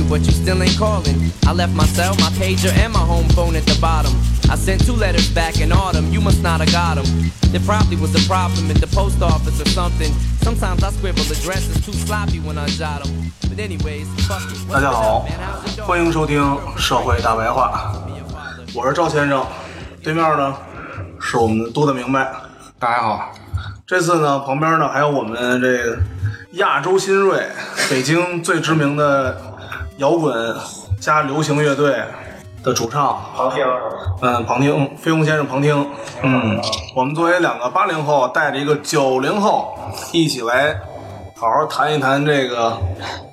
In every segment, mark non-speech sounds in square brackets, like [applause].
you, but you still ain't calling. I left my cell, my pager, and my home phone at the bottom. I sent two letters back in autumn, you must not have got them. There probably was a problem at the post office or something. Sometimes I scribble addresses too sloppy when I jot them. But anyways, fuck it. [laughs] 大家好 Man, how's it going?，欢迎收听《社会大白话》，我是赵先生，对面呢是我们多的明白。大家好，这次呢，旁边呢还有我们这个亚洲新锐，北京最知名的 摇滚加流行乐队的主唱。旁听，嗯，庞听，飞鸿先生庞听，嗯，我们作为两个八零后，带着一个九零后，一起来好好谈一谈这个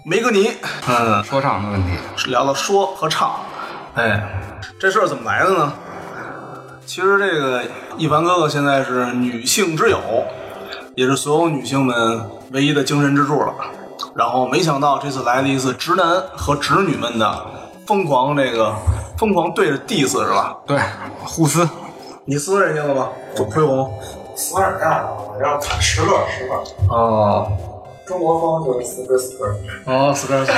梅格尼，嗯，说唱的问题，聊聊说和唱，哎，这事儿怎么来的呢？其实这个一凡哥哥现在是女性之友，也是所有女性们唯一的精神支柱了。然后没想到这次来了一次直男和直女们的疯狂这个疯狂对着 diss 是吧？对，互撕，你撕人家了吗？恢宏？撕人家了，我要砍十个十个。哦中国风就是死磕死磕。哦，死根死。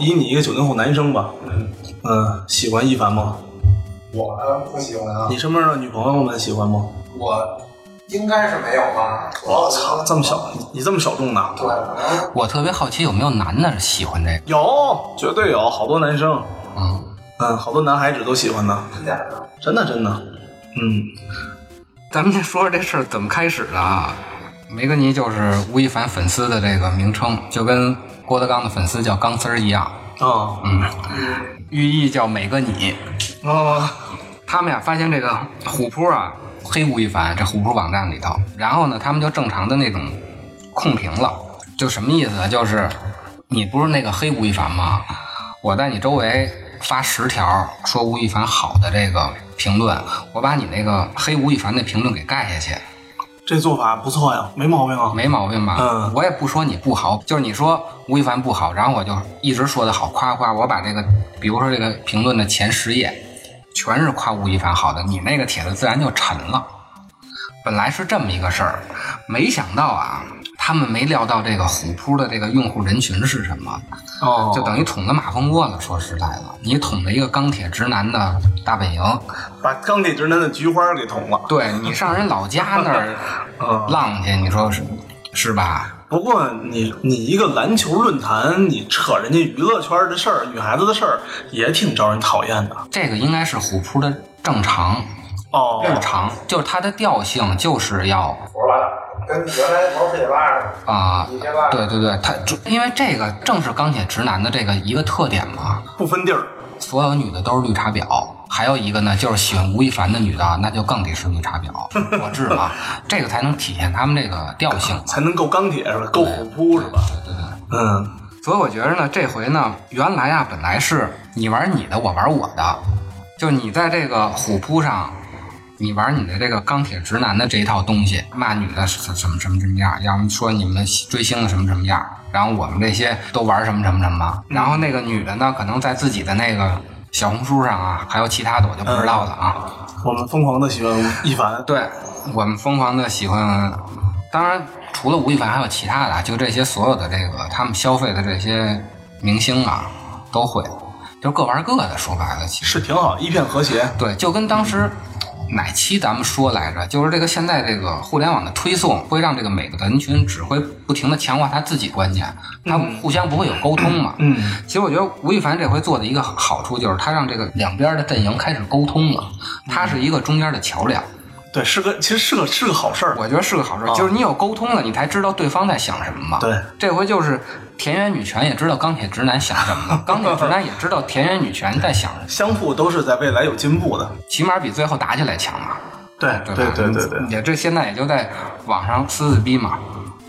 以你一个九零后男生吧，嗯，喜欢一凡吗？我不喜欢啊，你身边的女朋友们喜欢吗？我应该是没有吧。我操，这么小，你你这么小众呢？对，我特别好奇有没有男的喜欢这个，有，绝对有，好多男生，嗯，嗯，好多男孩子都喜欢呢，真的。真的真的，嗯，咱们先说说这事儿怎么开始的啊？梅格尼就是吴亦凡粉丝的这个名称，就跟郭德纲的粉丝叫钢丝儿一样，啊嗯，寓意叫每个你。啊，他们呀发现这个虎扑啊黑吴亦凡这虎扑网站里头，然后呢，他们就正常的那种控评了，就什么意思啊？就是你不是那个黑吴亦凡吗？我在你周围发十条说吴亦凡好的这个评论，我把你那个黑吴亦凡的评论给盖下去，这做法不错呀，没毛病啊，没毛病吧？嗯我也不说你不好，就是你说吴亦凡不好，然后我就一直说的好，夸夸，我把这个，比如说这个评论的前十页，全是夸吴亦凡好的，你那个帖子自然就沉了。本来是这么一个事儿，没想到啊，他们没料到这个虎扑的这个用户人群是什么，哦，就等于捅了马蜂窝了。说实在的，你捅了一个钢铁直男的大本营，把钢铁直男的菊花给捅了。对你上人老家那儿 [laughs] 嗯浪去，你说是是吧？不过你你一个篮球论坛，你扯人家娱乐圈的事儿、女孩子的事儿，也挺招人讨厌的。这个应该是虎扑的正常哦，日常，就是它的调性就是要服了，跟原来毛世界吧似的。啊、对对对，他就因为这个正是钢铁直男的这个一个特点嘛，不分地儿。所有女的都是绿茶婊。还有一个呢，就是喜欢吴亦凡的女的，那就更得是绿茶婊。[laughs] 我治啊，这个才能体现他们这个调性。才能够钢铁是吧？够虎扑是吧？对对对。嗯，所以我觉得呢，这回呢，原来啊，本来是你玩你的，我玩我的，就你在这个虎扑上，你玩你的这个钢铁直男的这一套东西，骂女的是什么什么什么样，要么说你们追星的什么什么样，然后我们这些都玩什么什么什么，然后那个女的呢，可能在自己的那个小红书上啊，还有其他的我就不知道了啊。我们疯狂的喜欢一凡。对我们疯狂的喜欢，当然除了吴亦凡还有其他的啊，就这些所有的这个他们消费的这些明星啊，都会，就各玩各的。说白了，其实是挺好，一片和谐。对，就跟当时哪期咱们说来着，就是这个现在这个互联网的推送会让这个每个人群只会不停的强化他自己观点，他互相不会有沟通嘛。嗯，其实我觉得吴亦凡这回做的一个好处就是他让这个两边的阵营开始沟通了，他是一个中间的桥梁。对，是个其实是个是个好事儿。我觉得是个好事儿，就是你有沟通了，你才知道对方在想什么嘛。对，这回就是田园女权也知道钢铁直男想什么了，钢铁直男也知道田园女权在想什么，[laughs] 相互都是在未来有进步的。起码比最后打起来强嘛，对对？对对对对，也这现在也就在网上撕撕逼嘛。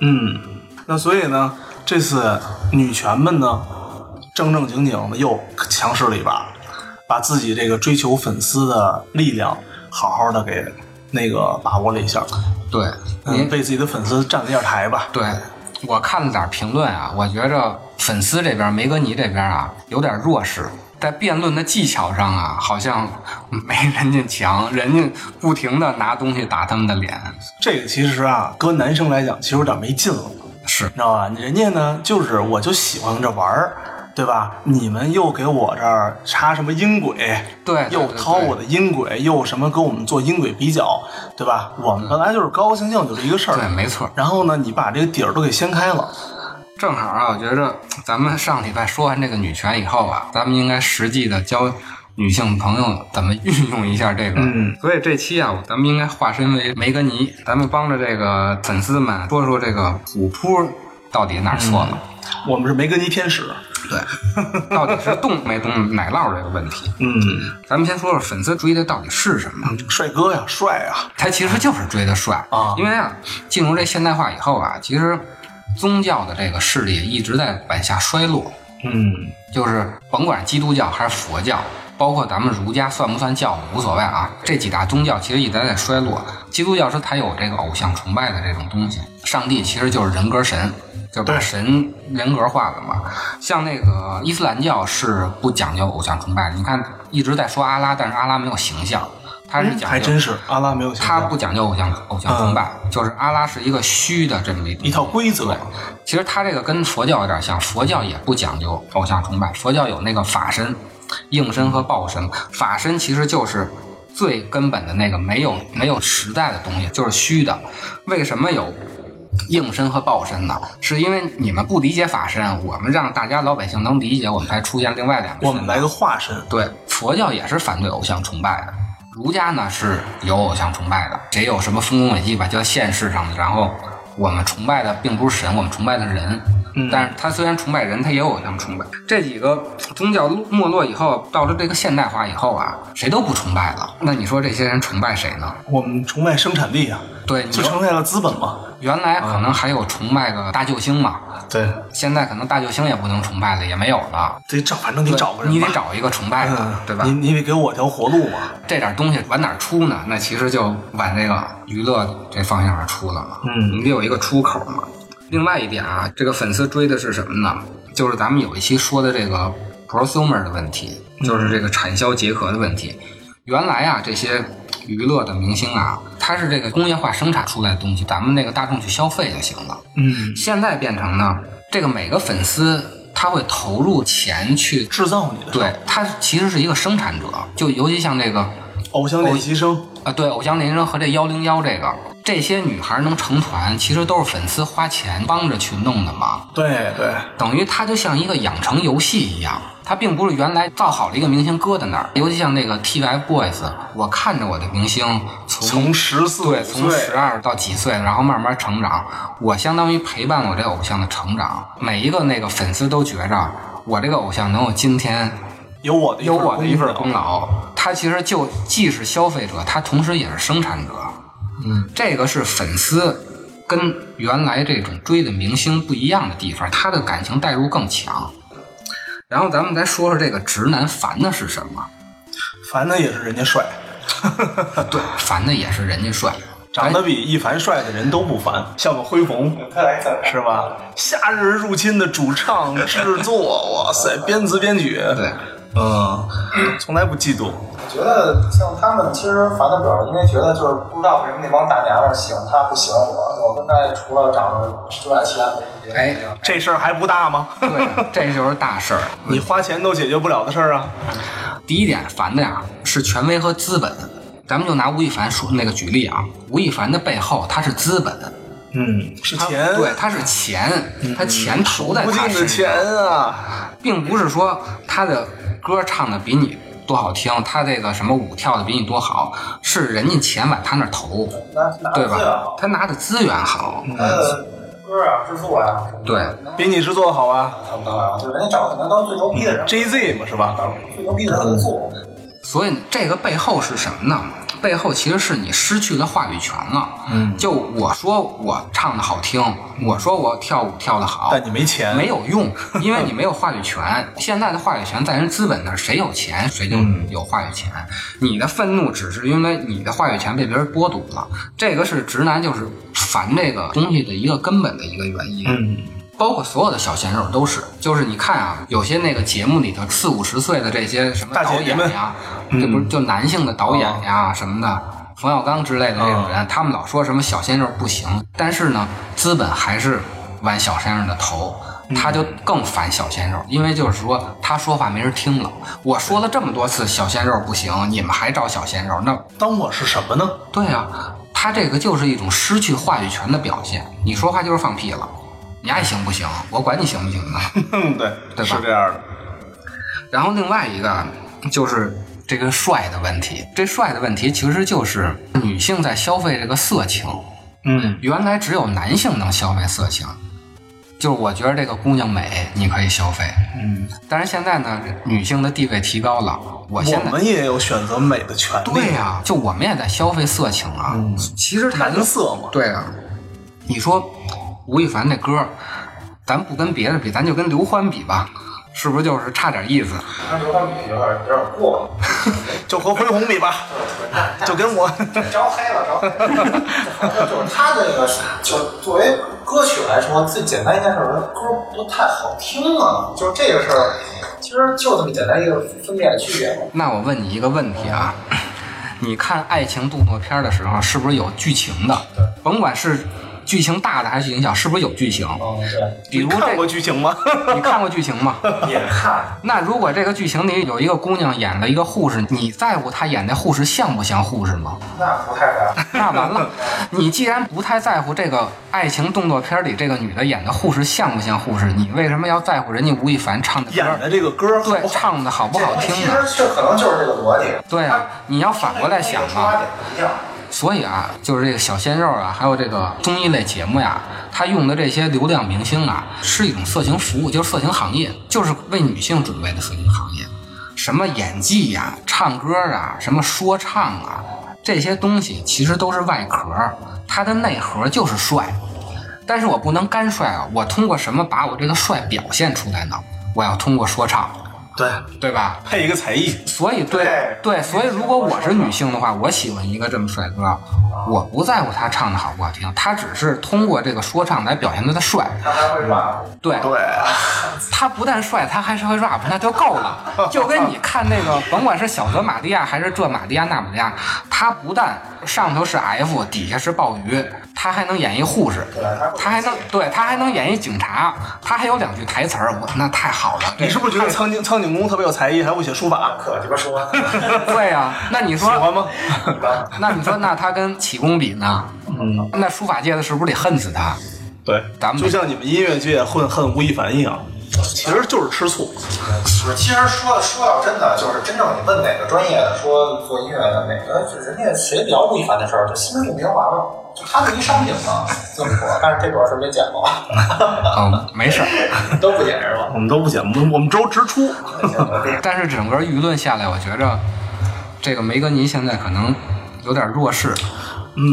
嗯，那所以呢，这次女权们呢，正正经经的又强势了一把。把自己这个追求粉丝的力量好好的给那个把握了一下，对，嗯，您为自己的粉丝站了一下台吧。对我看了点评论啊，我觉着粉丝这边梅格尼这边啊有点弱势，在辩论的技巧上啊，好像没人家强，人家不停的拿东西打他们的脸，这个其实啊，搁男生来讲，其实有点没劲了，是你知道吧？人家呢，就是我就喜欢这玩儿。对吧？你们又给我这儿插什么音轨？对对又掏我的音轨，又什么跟我们做音轨比较，对吧？我们本来就是高高兴兴就是一个事儿。对，没错。然后呢，你把这个底儿都给掀开了。正好啊，我觉着咱们上礼拜说完这个女权以后啊，咱们应该实际的教女性朋友怎么运用一下这个。嗯，所以这期啊，咱们应该化身为梅格尼，咱们帮着这个粉丝们说说这个虎扑到底哪儿错了。我们是梅格尼天使。对，到底是动没动奶酪这个问题。嗯，咱们先说说粉丝追的到底是什么？帅哥呀，帅啊。他其实就是追的帅啊因为啊，进入这现代化以后啊，其实宗教的这个势力一直在往下衰落。嗯，就是甭管基督教还是佛教，包括咱们儒家算不算教无所谓啊。这几大宗教其实一直在衰落。基督教是它有这个偶像崇拜的这种东西，上帝其实就是人格神，就把神人格化了嘛。像那个伊斯兰教是不讲究偶像崇拜的，你看一直在说阿拉，但是阿拉没有形象，他是讲究还真是阿拉没有形象他不讲究偶像偶像崇拜，就是阿拉是一个虚的这么一一套规则对，其实他这个跟佛教有点像，佛教也不讲究偶像崇拜，佛教有那个法身、应身和报身。法身其实就是最根本的那个没有没有实在的东西，就是虚的。为什么有应身和报身呢？是因为你们不理解法身，我们让大家老百姓能理解，我们才出现另外两个我们来个化身。对，佛教也是反对偶像崇拜的，儒家呢是有偶像崇拜的，谁有什么丰功伟绩吧，叫现世上的。然后我们崇拜的并不是神，我们崇拜的人。嗯但是他虽然崇拜人，他也有偶像崇拜。这几个宗教没落以后，到了这个现代化以后啊，谁都不崇拜了。那你说这些人崇拜谁呢？我们崇拜生产力啊，对，你就崇拜了资本嘛。原来可能还有崇拜个大救星嘛，对，现在可能大救星也不能崇拜了，也没有了。得找，反正得找个人。你得找一个崇拜的，嗯，对吧？你你得给我条活路嘛。这点东西往哪出呢？那其实就往这个娱乐这方向上出了嘛。嗯你得有一个出口嘛。另外一点啊，这个粉丝追的是什么呢？就是咱们有一期说的这个 prosumer 的问题，就是这个产销结合的问题。原来啊，这些娱乐的明星啊，它是这个工业化生产出来的东西，咱们那个大众去消费就行了。嗯，现在变成呢，这个每个粉丝他会投入钱去，制造你的对，他其实是一个生产者，就尤其像这个偶像练习生。啊，对，偶像练习生和这幺零幺这个，这些女孩能成团，其实都是粉丝花钱帮着去弄的嘛。对对，等于它就像一个养成游戏一样，它并不是原来造好了一个明星搁在那儿。尤其像那个 TFBOYS，我看着我的明星从从十四对从十二到几岁，然后慢慢成长，我相当于陪伴我这偶像的成长。每一个那个粉丝都觉着我这个偶像能有今天，有我的有我的一份功劳。劳。他其实就既是消费者，他同时也是生产者。嗯，这个是粉丝跟原来这种追的明星不一样的地方，他的感情代入更强。然后咱们再说说这个直男烦的是什么？烦的也是人家帅，[laughs] 对，烦的也是人家帅，长得比一凡帅的人都不烦，像个恢宏。是吧？夏日入侵的主唱制作，哇塞，编词编曲，对，嗯，[laughs] 从来不嫉妒。我觉得像他们其实烦的主要是因为觉得就是不知道为什么那帮大娘们儿喜欢他不喜欢我，我跟他除了长得之外，其他没别的。哎，这事儿还不大吗？对，这就是大事儿。[laughs] 你花钱都解决不了的事儿啊！第一点烦的呀是权威和资本。咱们就拿吴亦凡说那个举例啊，吴亦凡的背后他是资本，嗯，是钱，对，他是钱，他钱投在不他身尽的钱上，啊！并不是说他的歌唱的比你多好听，他这个什么舞跳的比你多好，是人家钱往他那投，对吧？他拿的资源好，嗯他的歌啊、制作啊对比你制作好啊当然，就是人家找的可能当最牛逼的人，，J Z 嘛是吧？最牛逼的人他都做。所以这个背后是什么呢？背后其实是你失去了话语权了。嗯就我说我唱的好听，我说我跳舞跳的好，但你没钱，没有用，[laughs] 因为你没有话语权。现在的话语权在人资本那儿，谁有钱谁就嗯有话语权。你的愤怒只是因为你的话语权被别人剥夺了，这个是直男就是烦这个东西的一个根本的一个原因。嗯，包括所有的小鲜肉都是，就是你看啊，有些那个节目里头四五十岁的这些什么导演呀，这不是就男性的导演呀、什么的，冯小刚之类的这种人，他们老说什么小鲜肉不行，但是呢，资本还是玩小鲜肉的头。他就更烦小鲜肉，因为就是说他说话没人听了。我说了这么多次小鲜肉不行，你们还找小鲜肉，那当我是什么呢？对啊，他这个就是一种失去话语权的表现。你说话就是放屁了，你爱行不行？我管你行不行呢？[laughs] 嗯，对，对吧是这样的。然后另外一个就是这个帅的问题，这帅的问题其实就是女性在消费这个色情，嗯，原来只有男性能消费色情。就是我觉得这个姑娘美，你可以消费，嗯，但是现在呢，女性的地位提高了，我现在我们也有选择美的权利。对呀、就我们也在消费色情啊。嗯其实男色嘛。对啊，你说吴亦凡那歌，咱不跟别的比，咱就跟刘欢比吧，是不是就是差点意思？跟刘欢比有点有点过，[laughs] 就和恢宏比吧，就跟我，[laughs] 招黑了，招黑了。[laughs] 就是他这个，就作为歌曲来说，最简单一件事儿，歌不太好听啊。就是这个事儿，其实就这么简单一个分辨的区别。那我问你一个问题啊，你看爱情动作片的时候，是不是有剧情的？甭管是剧情大的还是剧情小，是不是有剧情？嗯，对，比如你看过这，剧情吗？你看过剧情吗？[laughs] [laughs] 也看。那如果这个剧情里有一个姑娘演了一个护士，你在乎她演的护士像不像护士吗？那不太然。[laughs] 那完了，你既然不太在乎这个爱情动作片里这个女的演的护士像不像护士，你为什么要在乎人家吴亦凡唱的歌？演的这个歌好对？唱的好不好听呢？其实这可能就是这个逻辑。对啊，你要反过来想啊出发。点不一样。所以啊，就是这个小鲜肉啊，还有这个综艺类节目呀，他用的这些流量明星啊，是一种色情服务，就是色情行业，就是为女性准备的色情行业。什么演技呀、唱歌啊、什么说唱啊，这些东西其实都是外壳，它的内核就是帅。但是我不能干帅啊，我通过什么把我这个帅表现出来呢？我要通过说唱，对，对吧？配一个才艺。所以对对对，所以如果我是女性的话，我喜欢一个这么帅哥，我不在乎他唱的好不好听，他只是通过这个说唱来表现他的帅。他还会 rap。对，对，他不但帅，他还是会 rap，那就够了。就跟你看那个，甭管是小泽玛利亚还是这玛利亚那玛利亚，他不但上头是 F，底下是鲍鱼，他还能演一护士，他还能对他还能演一警察，他还有两句台词儿，我那太好了。你是不是觉得苍井苍井空特别有才艺，还会写书法？可鸡巴说。[laughs] 对呀、那你说喜欢吗？那你说，那他跟启功比呢？嗯，那书法界的是不是得恨死他？对，咱们就像你们音乐界混恨吴亦凡一样，其实就是吃醋。其实说说到真的，就是真正你问哪个专业的说做音乐的哪个，就人家谁聊吴亦凡的事儿，就心知肚明完了。就他是一商品嘛，这么说。但是这段是没剪过，嗯，[laughs] 没事儿。都不剪是吧？我们都不剪，我们我们都直出。[laughs] 但是整个舆论下来，我觉着这个梅格尼现在可能有点弱势。嗯，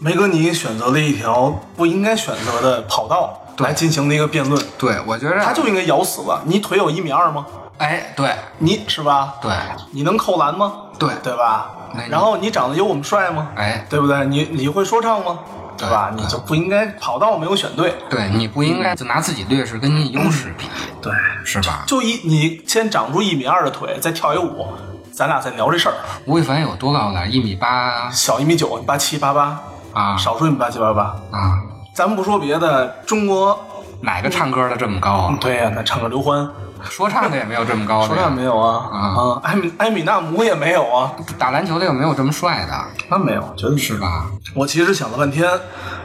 梅格尼选择了一条不应该选择的跑道来进行的一个辩论，对，我觉得他就应该咬死了。你腿有一米二吗？哎，对你是吧？对，你能扣篮吗？对对吧那？然后你长得有我们帅吗？哎对不对？你你会说唱吗？对吧？你就不应该跑道没有选对。对，你不应该就拿自己劣势跟你优势比，对，是吧？就一你先长出一米二的腿，再跳一舞，咱俩再聊这事儿。吴亦凡有多高呢？一米八小一米九，八七八八，啊少说一米八七八八。啊！咱们不说别的，中国哪个唱歌的这么高啊？对呀、那唱个刘欢，说唱的也没有这么高。说唱没有啊？啊啊，艾米艾米纳姆也没有啊，打篮球的有没有这么帅的？那没有，绝对是吧？我其实想了半天，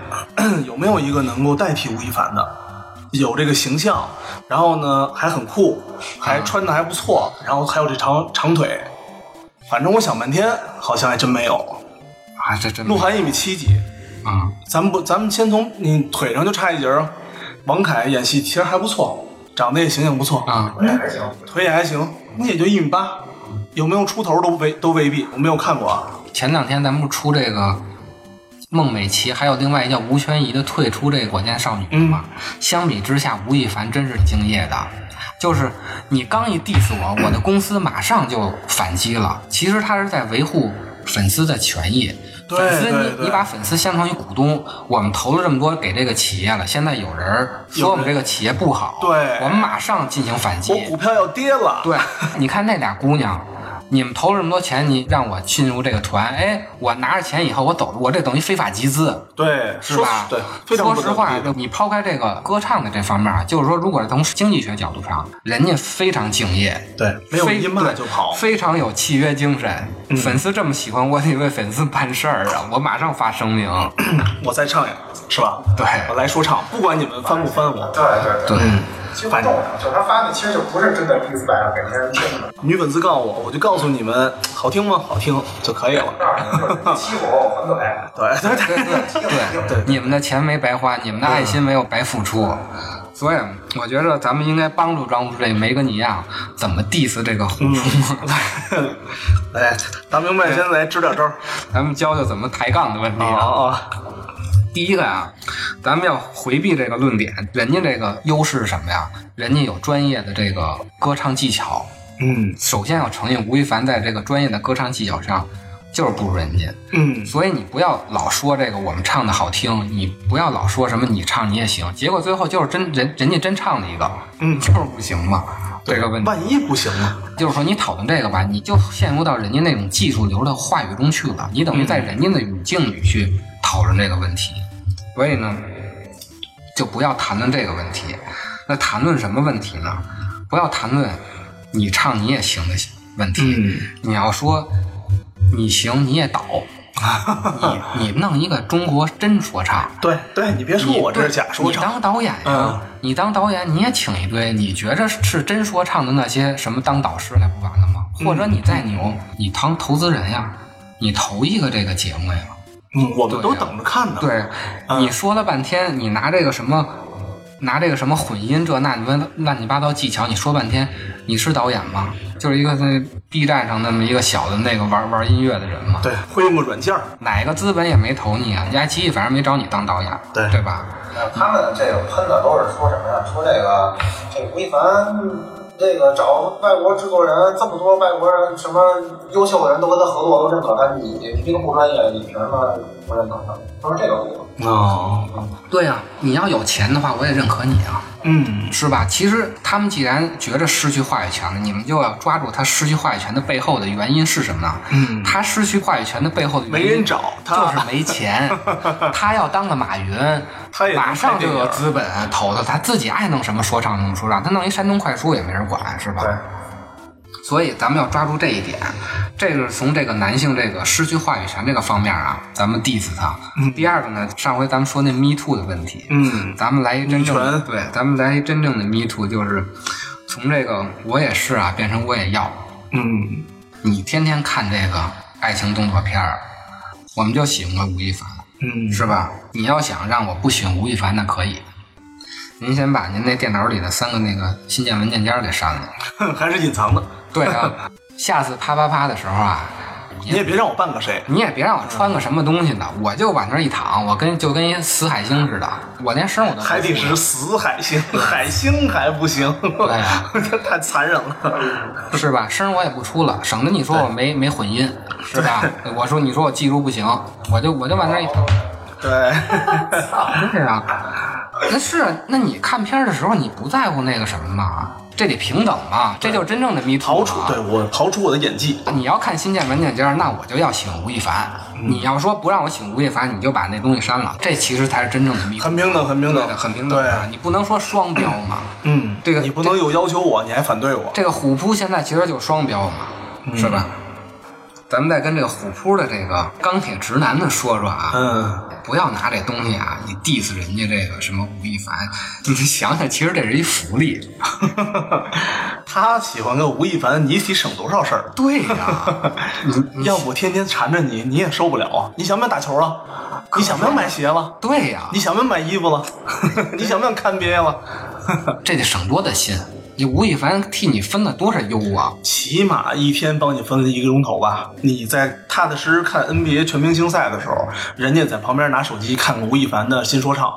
[clears throat] 有没有一个能够代替吴亦凡的？有这个形象，然后呢还很酷，还穿的还不错，然后还有这长长腿。反正我想半天，好像还真没有。啊，这真鹿晗一米七几，啊，咱们不，咱们先从你腿上就差一截儿。王凯演戏其实还不错，长得也形象不错啊腿也还行。腿也还行，你也就一米八，有没有出头都未都未必，我没有看过啊。前两天咱们不出这个孟美岐，还有另外一叫吴宣仪的退出这个火箭少女了嘛？相比之下，吴亦凡真是敬业的。就是你刚一 diss 我，我的公司马上就反击了。其实他是在维护粉丝的权益。对粉丝你你把粉丝相当于股东，我们投了这么多给这个企业了，现在有人说我们这个企业不好，对我们马上进行反击。我股票要跌了。对，你看那俩姑娘，你们投了这么多钱，你让我进入这个团，哎，我拿着钱以后我走了，我这等于非法集资，对，是吧？对，非常说实话，你抛开这个歌唱的这方面啊，就是说，如果是从经济学角度上，人家非常敬业，对，没有非一骂就跑。非常有契约精神。嗯粉丝这么喜欢我，得为粉丝办事儿啊！[laughs] 我马上发声明。我再唱一个，是吧？对我来说唱，不管你们翻不翻我。对对对，其实不重要，就是他发的其实就不是真的 diss 版给别人听的，女粉丝告诉我，我就告诉你们，好听吗？好听就可以了。欺负我，我还嘴。对对对对对 [laughs] 对，你们的钱没白花，你们的爱心没有白付出。所以，我觉着咱们应该帮助帮助这梅格尼亚怎么 diss 这个虎扑，[laughs] 哎，大明白，现在来支点招。咱们教教怎么抬杠的问题啊啊。啊！第一个啊，咱们要回避这个论点，人家这个优势是什么呀？人家有专业的这个歌唱技巧。嗯首先要承认，吴亦凡在这个专业的歌唱技巧上就是不如人家。嗯，所以你不要老说这个我们唱的好听，你不要老说什么你唱你也行，结果最后就是真人人家真唱了一个，嗯就是不行嘛。这个问题万一不行呢？就是说你讨论这个吧，你就陷入到人家那种技术流的话语中去了，你等于在人家的语境里去讨论这个问题，所以呢，就不要谈论这个问题。那谈论什么问题呢？不要谈论你唱你也行的问题，嗯你要说你行你也倒，[laughs] 你你弄一个中国真说唱。对对，你别说我这是假说唱你。当导演呀、嗯你当导演你也请一堆你觉着是真说唱的那些什么当导师来不完了吗？嗯或者你再牛，你当投资人呀，你投一个这个节目呀。嗯，我们都等着看呢。对，嗯你说了半天，你拿这个什么，拿这个什么混音这那你们乱七八糟技巧，你说半天，你是导演吗？就是一个在 B 站上那么一个小的那个玩玩音乐的人嘛。对，会用个软件。哪个资本也没投你啊，爱奇艺反正没找你当导演，对对吧？他们这个喷的都是说什么呀？说这个这吴亦凡那个找外国制作人，这么多外国人，什么优秀的人都跟他合作，都认可他，你你这个不专业，你凭什么不认可他？都是这个理由。哦，对呀、你要有钱的话，我也认可你啊，嗯，是吧？其实他们既然觉着失去话语权了，你们就要抓住他失去话语权的背后的原因是什么呢？嗯他失去话语权的背后的原因没人找他就是没钱。[laughs] 他要当个马云，他也马上就有资本投他，他自己爱弄什么说唱弄说唱，他弄一山东快书也没人管，是吧？对。所以咱们要抓住这一点，这个是从这个男性这个失去话语权这个方面啊，咱们 diss 他。第二个呢，上回咱们说那 Me Too 的问题，嗯咱们来一真正的对，咱们来一真正的 Me Too，就是从这个我也是啊变成我也要。嗯，你天天看这个爱情动作片儿，我们就喜欢吴亦凡，嗯是吧？你要想让我不喜欢吴亦凡，那可以。您先把您那电脑里的三个那个新建文件夹给删了。还是隐藏的。[laughs] 对啊，下次啪啪啪的时候啊，你也别让我扮个谁。你也别让我穿个什么东西的，我就往那儿一躺，我跟就跟一死海星似的，我连声我都不还得是死海星，海星还不行，对呀这太残忍了。是吧？声我也不出了，省得你说我没没混音，是吧？我说你说我技术不行，我就我就往那儿一躺。对，[laughs] 是啊，那是啊，那你看片儿的时候，你不在乎那个什么吗？这得平等嘛，这就是真正的迷途刨出对我逃出我的演技。你要看新建文件夹，那我就要请吴亦凡。你要说不让我请吴亦凡，你就把那东西删了，这其实才是真正的迷途。很平等，很平等，很平等对，啊！你不能说双标嘛。[clears throat] 嗯，这个你不能有要求我，你还反对我。这个虎扑现在其实就双标嘛，是吧？咱们再跟这个虎扑的这个钢铁直男的说说啊，嗯，不要拿这东西啊，你 diss 人家这个什么吴亦凡，你想想，其实这是一福利。[laughs] 他喜欢个吴亦凡，你得省多少事儿？对呀、[laughs] 要不天天缠着你，你也受不了啊！你想不想打球了？你想不想买鞋了？对呀、你想不想买衣服了？[laughs] 你想不想看别了？这得省多大心，你吴亦凡替你分了多少忧啊？起码一天帮你分了一个钟头吧。你在踏踏实实看 NBA 全明星赛的时候，人家在旁边拿手机看吴亦凡的新说唱，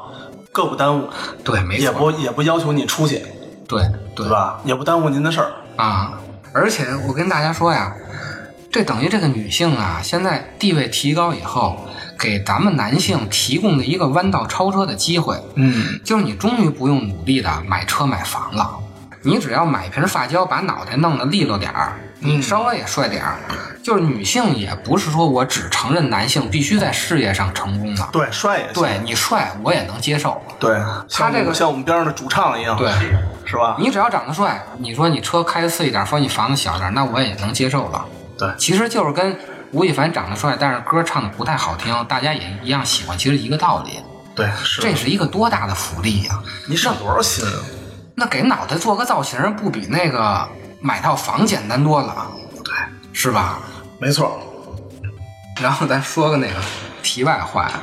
各不耽误，对，没错也错，不也不要求你出去，对对对吧？也不耽误您的事儿。啊！而且我跟大家说呀，这等于这个女性啊，现在地位提高以后，给咱们男性提供了一个弯道超车的机会。嗯，就是你终于不用努力的买车买房了，你只要买瓶发胶，把脑袋弄得利落点儿，你稍微也帅点儿。就是女性也不是说我只承认男性必须在事业上成功的，对，帅也行。对你帅我也能接受。对，他这个像我们边上的主唱一样，对，是吧？你只要长得帅，你说你车开的次一点，说你房子小点，那我也能接受了。对，其实就是跟吴亦凡长得帅，但是歌唱的不太好听，大家也一样喜欢，其实一个道理。对，是这是一个多大的福利呀、你省多少心啊？那给脑袋做个造型，不比那个买套房简单多了？对，是吧？没错。然后咱说个那个题外话呀，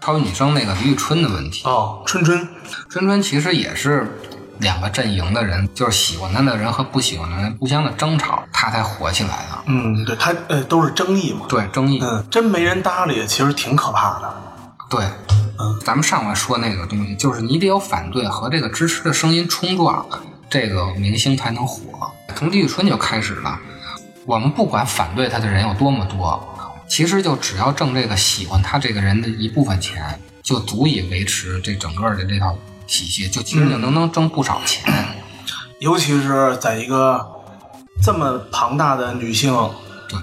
超级女生那个李宇春的问题。哦，春春，春春其实也是两个阵营的人，就是喜欢她的人和不喜欢的人互相的争吵，她才火起来的。嗯，对她呃都是争议嘛。对，争议。嗯，真没人搭理，其实挺可怕的。对，嗯，咱们上回说那个东西，就是你得有反对和这个支持的声音冲撞，这个明星才能火。从李宇春就开始了，我们不管反对他的人有多么多，其实就只要挣这个喜欢他这个人的一部分钱，就足以维持这整个的这套体系，就其实就能能挣不少钱。尤其是在一个这么庞大的女性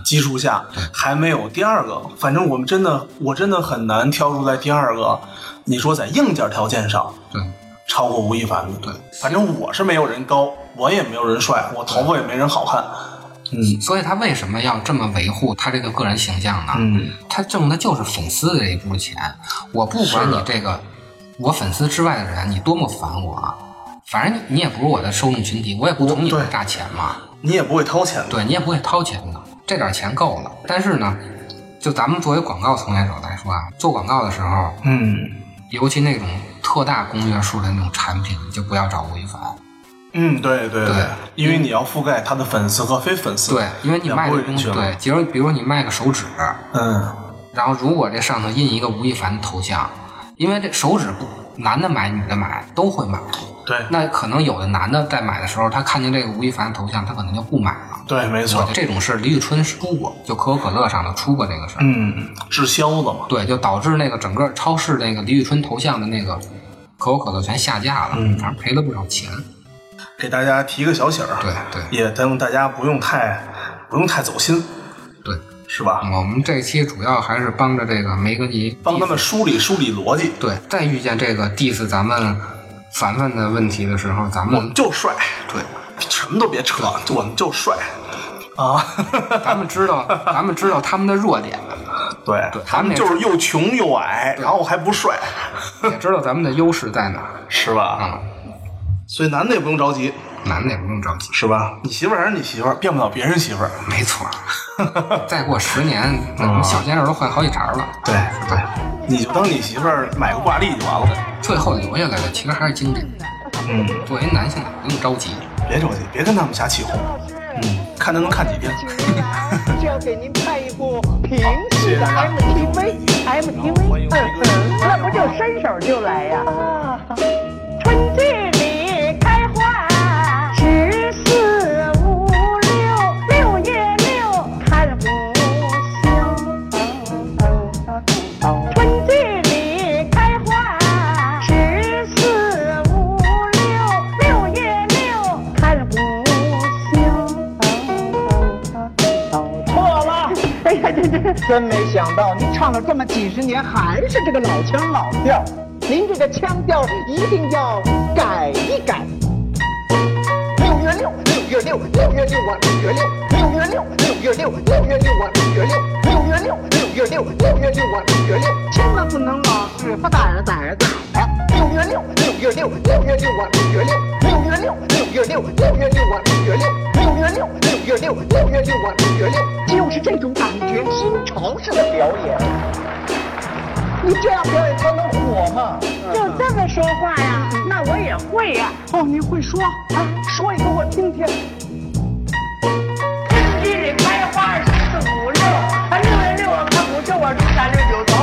基础下，还没有第二个。反正我们真的，我真的很难挑出来第二个。你说在硬件条件上对，超过吴亦凡的，对，反正我是没有人高，我也没有人帅，我头发也没人好看。嗯所以他为什么要这么维护他这个个人形象呢？嗯，他挣的就是粉丝的这一部分钱。我不管你这个，我粉丝之外的人，你多么烦我，反正你也不是我的受众群体，我也不从你对的大钱嘛。你也不会掏钱的。对你也不会掏钱的，这点钱够了。但是呢，就咱们作为广告从业者来说啊，做广告的时候，嗯尤其那种特大公约数的那种产品，你就不要找吴亦凡。嗯，对对对因为你要覆盖他的粉丝和非粉丝，对，因为你两卖的东西。对，比如比如你卖个手指，嗯，然后如果这上头印一个吴亦凡的头像，因为这手指不男的买女的买都会买，对那可能有的男的在买的时候，他看见这个吴亦凡的头像，他可能就不买了。对，没错。这种事李宇春出过，就可口可乐上的出过这个事儿。嗯，滞销了嘛。对，就导致那个整个超市那个李宇春头像的那个可口可乐全下架了，嗯反正赔了不少钱。给大家提个小醒儿，对对也等大家不用太不用太走心，对，是吧？我们这期主要还是帮着这个梅格尼帮他们梳理梳理逻辑。对，再遇见这个 diss 咱们凡凡的问题的时候，咱们我们们就帅，对，什么都别扯，我们就帅啊！咱们知道，咱们知道他们的弱点，对对他们就是又穷又矮，然后还不帅，[laughs] 也知道咱们的优势在哪儿。是吧？啊、所以男的也不用着急，男的也不用着急，是吧？你媳妇儿还是你媳妇儿，变不了别人媳妇儿。没错儿。[laughs] 再过十年，那我们小鲜肉都换好几茬了。对对，你就当你媳妇儿买个挂历就完了。最后留下来的其实还是精神。嗯，作为男性，不用着急。别着急，别跟他们瞎起哄。嗯，看他能看几天。[laughs] 就要给您拍一部平时的 [laughs] MTV，MTV，那不就伸手就来呀？春季呀，这这真没想到，您唱了这么几十年，还是这个老腔老调。您这个腔调一定要改一改。六月，六月六，六月六啊，六月六，六月六，六月六，六月六啊，六月六，六月六，六月六，六月六啊，六月六，千万不能老是不打着打着打着。六月六，六月六，六月六啊，六月六，六月六，六月六，六月六啊，六月六，六月六，六月六，六月六啊，六月六，就是这种感觉，新潮式的表演。你这样表演才能火嘛？就这么说话呀？那我也会呀、哦，你会说啊？说一个我听听。天地里开花四四五六，啊六月六啊看五九啊初三六九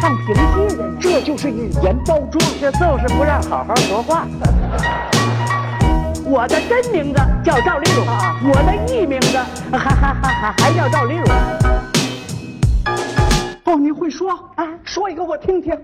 唱评戏的呢？这就是语言包装，这就是不让好好说话。我的真名字叫赵丽蓉，我的艺名字还还还还还叫赵丽蓉。哦，你会说啊？说一个我听听。